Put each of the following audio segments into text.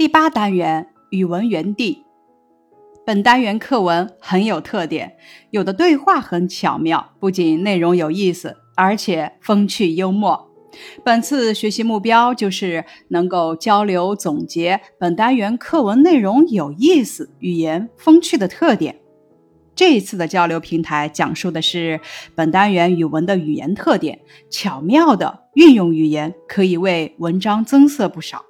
第八单元语文园地。本单元课文很有特点，有的对话很巧妙，不仅内容有意思，而且风趣幽默。本次学习目标就是能够交流总结本单元课文内容有意思、语言风趣的特点。这一次的交流平台讲述的是本单元语文的语言特点，巧妙的运用语言可以为文章增色不少。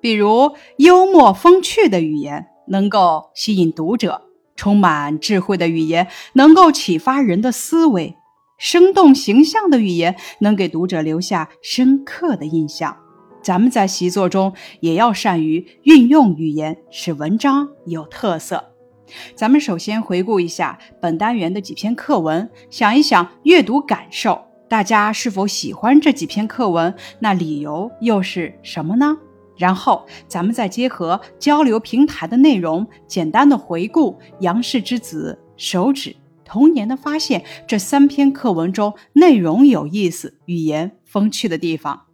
比如幽默风趣的语言能够吸引读者，充满智慧的语言能够启发人的思维，生动形象的语言能给读者留下深刻的印象。咱们在习作中也要善于运用语言，使文章有特色。咱们首先回顾一下本单元的几篇课文，想一想阅读感受，大家是否喜欢这几篇课文？那理由又是什么呢？然后，咱们再结合交流平台的内容，简单的回顾《杨氏之子》《手指》《童年的发现》这三篇课文中内容有意思、语言风趣的地方，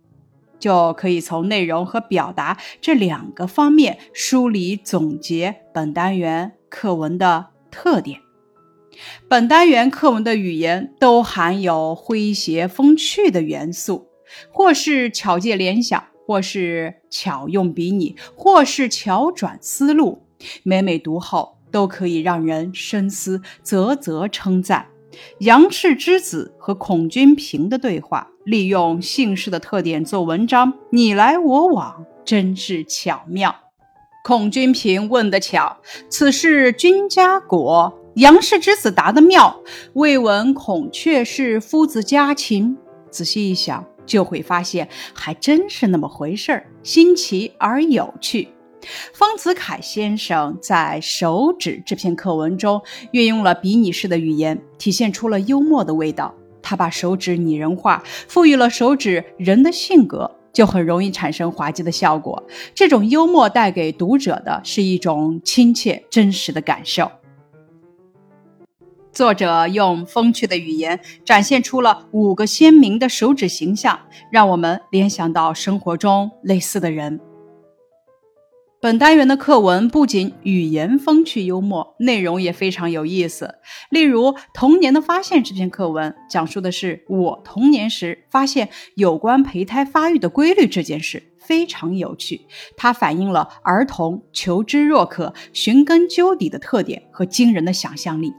就可以从内容和表达这两个方面梳理总结本单元课文的特点。本单元课文的语言都含有诙谐风趣的元素，或是巧借联想。或是巧用比拟，或是巧转思路，每每读后都可以让人深思，啧啧称赞。杨氏之子和孔君平的对话，利用姓氏的特点做文章，你来我往，真是巧妙。孔君平问得巧，此事君家果？杨氏之子答得妙，未闻孔雀是夫子家禽。仔细一想。就会发现还真是那么回事儿，新奇而有趣。丰子恺先生在《手指》这篇课文中运用了比拟式的语言，体现出了幽默的味道。他把手指拟人化，赋予了手指人的性格，就很容易产生滑稽的效果。这种幽默带给读者的是一种亲切真实的感受。作者用风趣的语言展现出了五个鲜明的手指形象，让我们联想到生活中类似的人。本单元的课文不仅语言风趣幽默，内容也非常有意思。例如《童年的发现》这篇课文，讲述的是我童年时发现有关胚胎发育的规律这件事，非常有趣。它反映了儿童求知若渴、寻根究底的特点和惊人的想象力。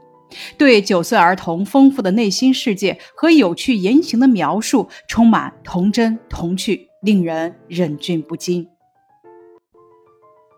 对九岁儿童丰富的内心世界和有趣言行的描述，充满童真童趣，令人忍俊不禁。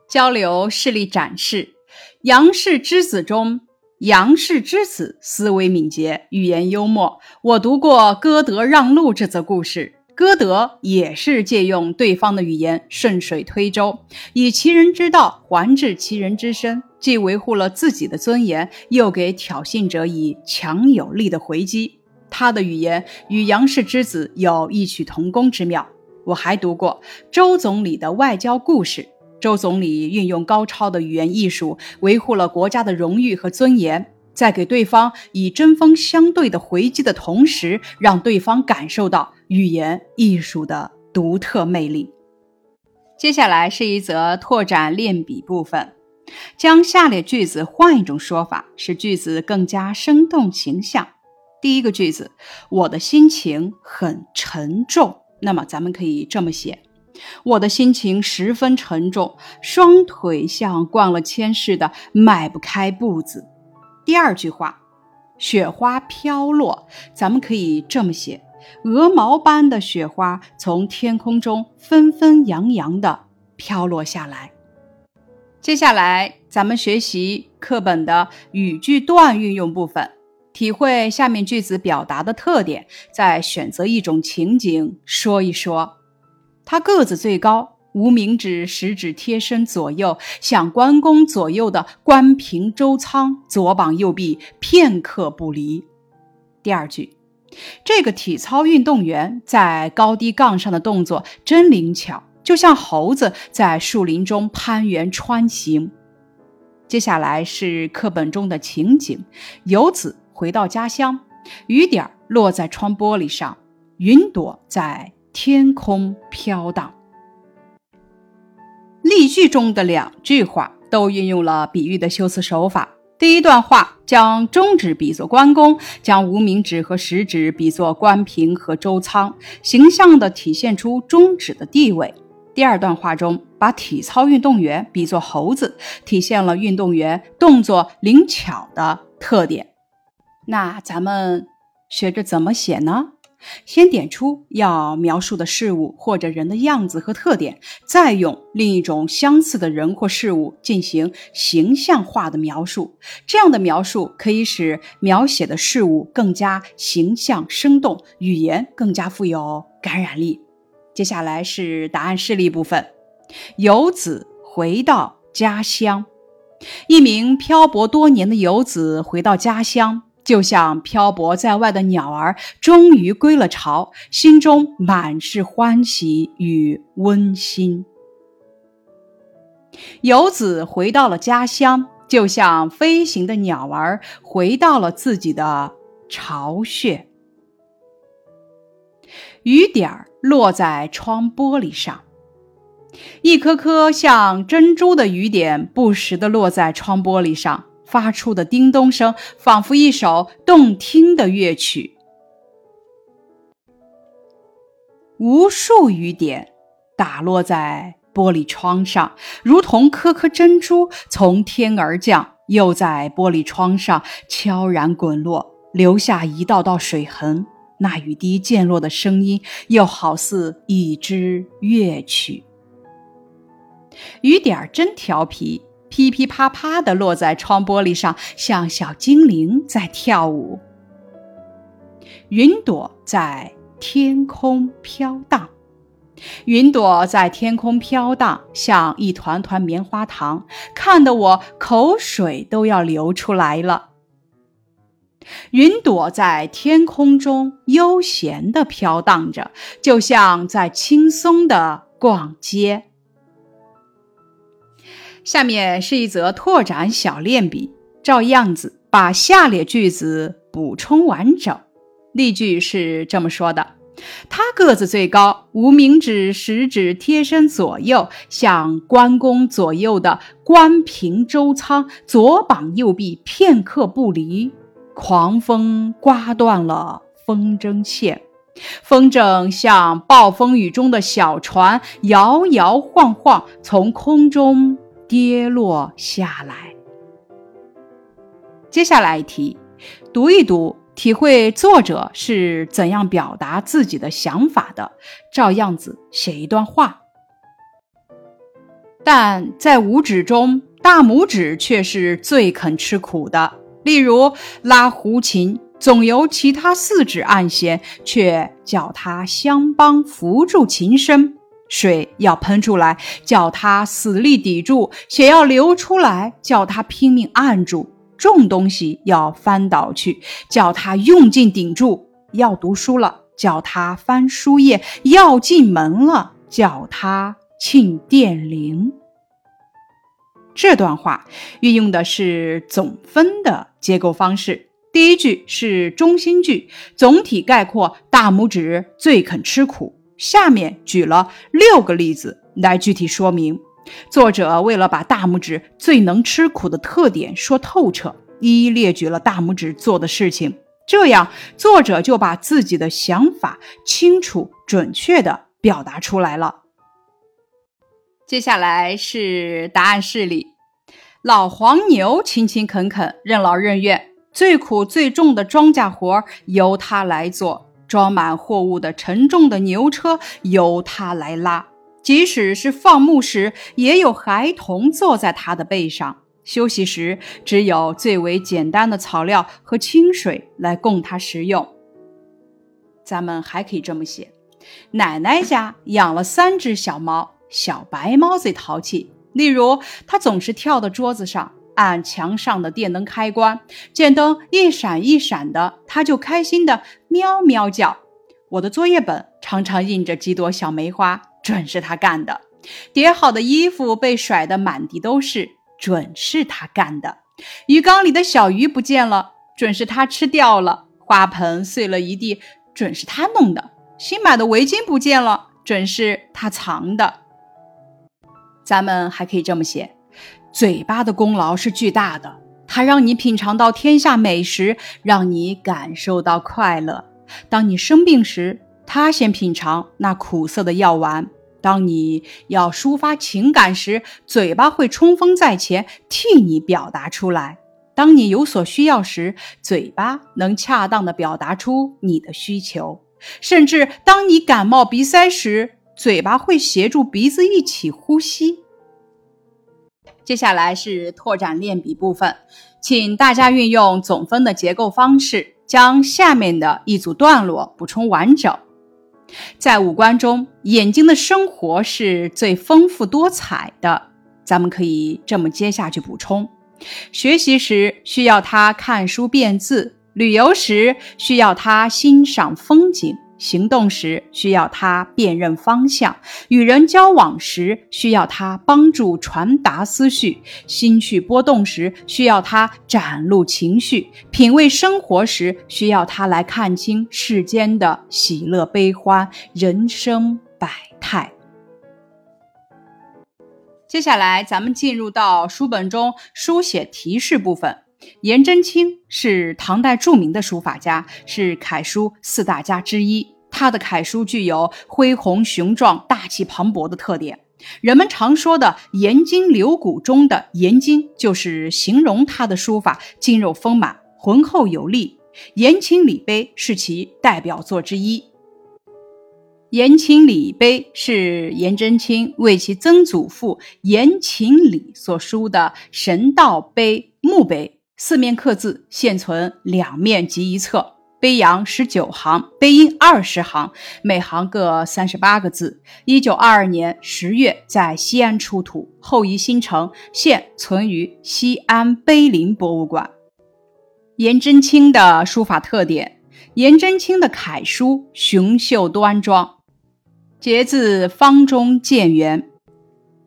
交流事例展示：杨氏之子中，杨氏之子思维敏捷，语言幽默。我读过歌德让路这则故事。歌德也是借用对方的语言，顺水推舟，以其人之道还治其人之身，既维护了自己的尊严，又给挑衅者以强有力的回击。他的语言与杨氏之子有异曲同工之妙。我还读过周总理的外交故事，周总理运用高超的语言艺术，维护了国家的荣誉和尊严。在给对方以针锋相对的回击的同时，让对方感受到语言艺术的独特魅力。接下来是一则拓展练笔部分，将下列句子换一种说法，使句子更加生动形象。第一个句子，我的心情很沉重。那么咱们可以这么写：我的心情十分沉重，双腿像灌了铅似的，迈不开步子。第二句话，雪花飘落，咱们可以这么写：鹅毛般的雪花从天空中纷纷扬扬的飘落下来。接下来，咱们学习课本的语句段运用部分，体会下面句子表达的特点，再选择一种情景说一说。他个子最高。无名指、食指贴身左右，像关公左右的关平、周仓，左膀右臂，片刻不离。第二句，这个体操运动员在高低杠上的动作真灵巧，就像猴子在树林中攀援穿行。接下来是课本中的情景：游子回到家乡，雨点落在窗玻璃上，云朵在天空飘荡。例句中的两句话都运用了比喻的修辞手法。第一段话将中指比作关公，将无名指和食指比作关平和周仓，形象地体现出中指的地位。第二段话中，把体操运动员比作猴子，体现了运动员动作灵巧的特点。那咱们学着怎么写呢？先点出要描述的事物或者人的样子和特点，再用另一种相似的人或事物进行形象化的描述。这样的描述可以使描写的事物更加形象生动，语言更加富有感染力。接下来是答案示例部分。游子回到家乡，一名漂泊多年的游子回到家乡。就像漂泊在外的鸟儿终于归了巢，心中满是欢喜与温馨。游子回到了家乡，就像飞行的鸟儿回到了自己的巢穴。雨点儿落在窗玻璃上，一颗颗像珍珠的雨点不时地落在窗玻璃上。发出的叮咚声，仿佛一首动听的乐曲。无数雨点打落在玻璃窗上，如同颗颗珍珠从天而降，又在玻璃窗上悄然滚落，留下一道道水痕。那雨滴溅落的声音，又好似一支乐曲。雨点儿真调皮。噼噼啪啪地落在窗玻璃上，像小精灵在跳舞。云朵在天空飘荡，云朵在天空飘荡，像一团团棉花糖，看得我口水都要流出来了。云朵在天空中悠闲地飘荡着，就像在轻松地逛街。下面是一则拓展小练笔，照样子把下列句子补充完整。例句是这么说的：他个子最高，无名指、食指贴身左右，像关公左右的关平、周仓，左膀右臂，片刻不离。狂风刮断了风筝线，风筝像暴风雨中的小船，摇摇晃晃从空中。跌落下来。接下来一题，读一读，体会作者是怎样表达自己的想法的。照样子写一段话。但在五指中，大拇指却是最肯吃苦的。例如拉胡琴，总由其他四指按弦，却叫他相帮扶住琴身。水要喷出来，叫他死力抵住；血要流出来，叫他拼命按住；重东西要翻倒去，叫他用劲顶住；要读书了，叫他翻书页；要进门了，叫他庆电铃。这段话运用的是总分的结构方式。第一句是中心句，总体概括大拇指最肯吃苦。下面举了六个例子来具体说明。作者为了把大拇指最能吃苦的特点说透彻，一一列举了大拇指做的事情。这样，作者就把自己的想法清楚准确地表达出来了。接下来是答案示例：老黄牛勤勤恳恳，任劳任怨，最苦最重的庄稼活由他来做。装满货物的沉重的牛车由他来拉，即使是放牧时，也有孩童坐在他的背上。休息时，只有最为简单的草料和清水来供他食用。咱们还可以这么写：奶奶家养了三只小猫，小白猫最淘气。例如，它总是跳到桌子上。按墙上的电灯开关，见灯一闪一闪的，它就开心的喵喵叫。我的作业本常常印着几朵小梅花，准是他干的。叠好的衣服被甩得满地都是，准是他干的。鱼缸里的小鱼不见了，准是他吃掉了。花盆碎了一地，准是他弄的。新买的围巾不见了，准是他藏的。咱们还可以这么写：嘴巴的功劳是巨大的，它让你品尝到天下美食，让你感受到快乐。当你生病时，它先品尝那苦涩的药丸；当你要抒发情感时，嘴巴会冲锋在前，替你表达出来。当你有所需要时，嘴巴能恰当的表达出你的需求；甚至当你感冒鼻塞时，嘴巴会协助鼻子一起呼吸。接下来是拓展练笔部分，请大家运用总分的结构方式，将下面的一组段落补充完整。在五官中，眼睛的生活是最丰富多彩的。咱们可以这么接下去补充。学习时需要他看书辨字，旅游时需要他欣赏风景，行动时需要他辨认方向，与人交往时需要他帮助传达思绪，心绪波动时需要他展露情绪，品味生活时需要他来看清世间的喜乐悲欢，人生百态。接下来，咱们进入到书本中书写提示部分。颜真卿是唐代著名的书法家，是楷书四大家之一。他的楷书具有恢宏雄壮、大气磅礴的特点。人们常说的“颜筋柳骨”中的“颜筋”，就是形容他的书法筋肉丰满、浑厚有力。《颜情礼碑》是其代表作之一。《颜情礼碑》是颜真卿为其曾祖父颜勤礼所书的神道碑墓碑，四面刻字，现存两面及一侧，碑阳十九行，碑阴二十行，每行各三十八个字。一九二二年十月在西安出土，后移新城，现存于西安碑林博物馆。颜真卿的书法特点：颜真卿的楷书雄秀端庄。节字方中见圆，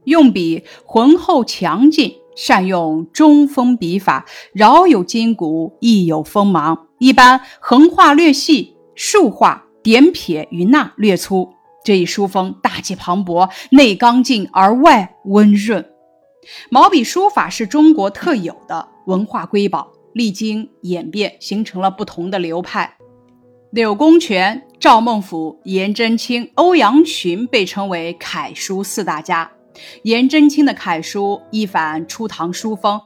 用笔浑厚强劲，善用中锋笔法，饶有筋骨，亦有锋芒。一般横画略细，竖画点撇于捺略粗。这一书风大气磅礴，内刚劲而外温润。毛笔书法是中国特有的文化瑰宝，历经演变，形成了不同的流派。柳公权、赵孟頫、颜真卿、欧阳询被称为楷书四大家。颜真卿的楷书一反初唐书风，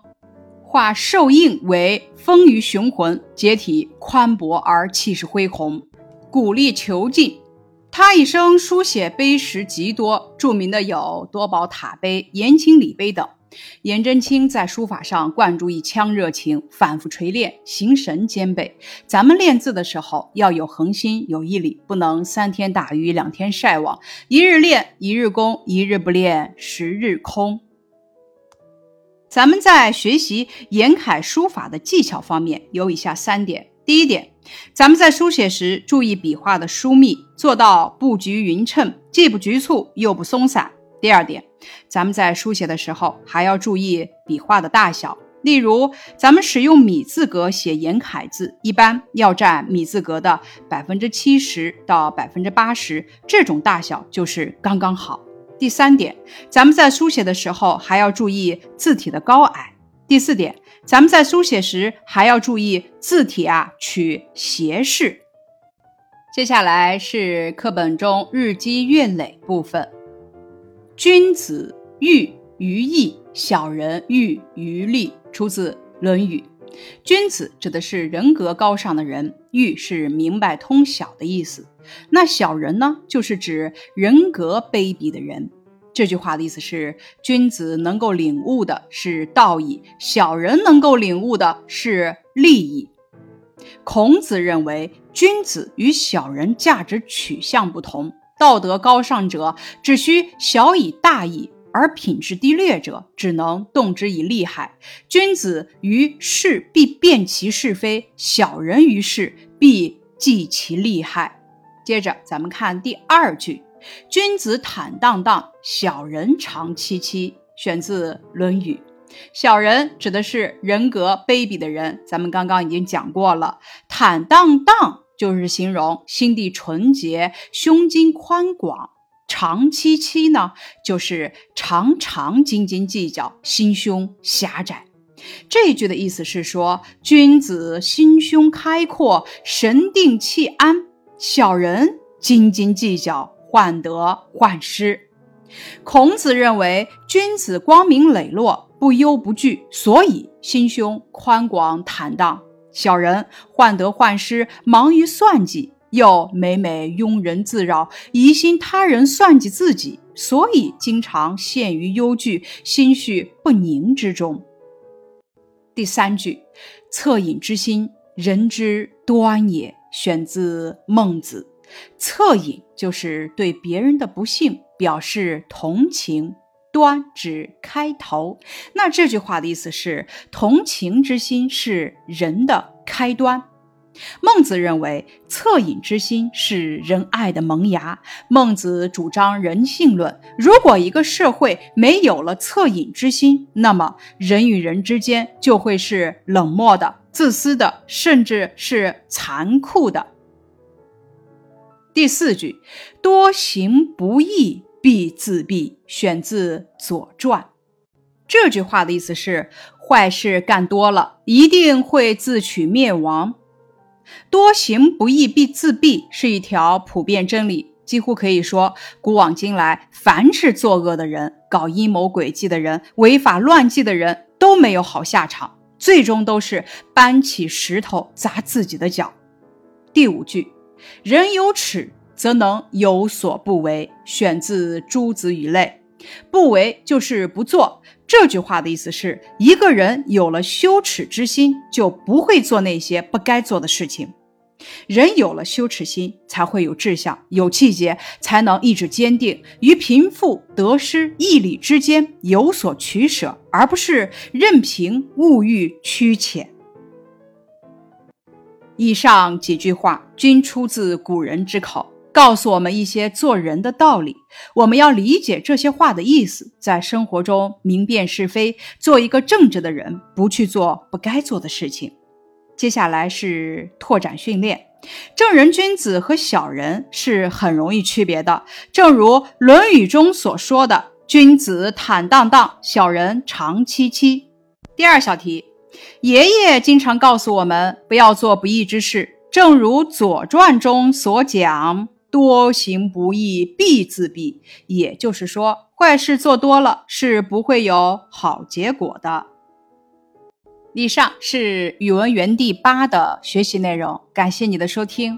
画兽印为丰腴雄浑，结体宽博而气势恢宏，鼓励遒劲。他一生书写碑石极多，著名的有多宝塔碑、颜情礼碑等。颜真卿在书法上灌注一腔热情，反复锤炼，形神兼备。咱们练字的时候要有恒心，有毅力，不能三天打鱼两天晒网，一日练一日功，一日不练十日空。咱们在学习颜楷书法的技巧方面有以下三点：第一点，咱们在书写时注意笔画的疏密，做到布局匀称，既不局促又不松散。第二点，咱们在书写的时候还要注意笔画的大小。例如，咱们使用米字格写颜楷字，一般要占米字格的百分之七十到百分之八十，这种大小就是刚刚好。第三点，咱们在书写的时候还要注意字体的高矮。第四点，咱们在书写时还要注意字体啊取斜视。接下来是课本中日积月累部分。君子喻于义，小人喻于利。出自《论语》。君子指的是人格高尚的人，喻是明白通晓的意思。那小人呢，就是指人格卑鄙的人。这句话的意思是，君子能够领悟的是道义，小人能够领悟的是利益。孔子认为，君子与小人价值取向不同。道德高尚者只需小以大义，而品质低劣者只能动之以利害。君子于事必辨其是非，小人于事必计其利害。接着，咱们看第二句：“君子坦荡荡，小人长戚戚。”选自《论语》。小人指的是人格卑鄙的人，咱们刚刚已经讲过了。坦荡荡。就是形容心地纯洁、胸襟宽广。长戚戚呢，就是常常斤斤计较，心胸狭窄。这句的意思是说，君子心胸开阔，神定气安；小人斤斤计较，患得患失。孔子认为，君子光明磊落，不忧不惧，所以心胸宽广坦荡；小人患得患失，忙于算计。又每每庸人自扰，疑心他人算计自己，所以经常陷于忧惧、心绪不宁之中。第三句，恻隐之心，人之端也，选自《孟子》。恻隐就是对别人的不幸表示同情，端指开头。那这句话的意思是，同情之心是人的开端。孟子认为，恻隐之心是仁爱的萌芽。孟子主张人性论。如果一个社会没有了恻隐之心，那么人与人之间就会是冷漠的、自私的，甚至是残酷的。第四句，多行不义必自毙，选自《左传》。这句话的意思是，坏事干多了，一定会自取灭亡。多行不义必自毙是一条普遍真理，几乎可以说，古往今来，凡是作恶的人、搞阴谋诡计的人、违法乱纪的人都没有好下场，最终都是搬起石头砸自己的脚。第五句，人有耻则能有所不为，选自《诸子语类》，不为就是不做。这句话的意思是，一个人有了羞耻之心，就不会做那些不该做的事情。人有了羞耻心，才会有志向、有气节，才能意志坚定，于贫富得失、义理之间有所取舍，而不是任凭物欲驱遣。以上几句话均出自古人之口。告诉我们一些做人的道理，我们要理解这些话的意思，在生活中明辨是非，做一个正直的人，不去做不该做的事情。接下来是拓展训练，正人君子和小人是很容易区别的，正如《论语》中所说的：“君子坦荡荡，小人长戚戚。”第二小题，爷爷经常告诉我们不要做不义之事，正如《左传》中所讲。多行不义必自毙，也就是说，坏事做多了是不会有好结果的。以上是语文园地八的学习内容，感谢你的收听。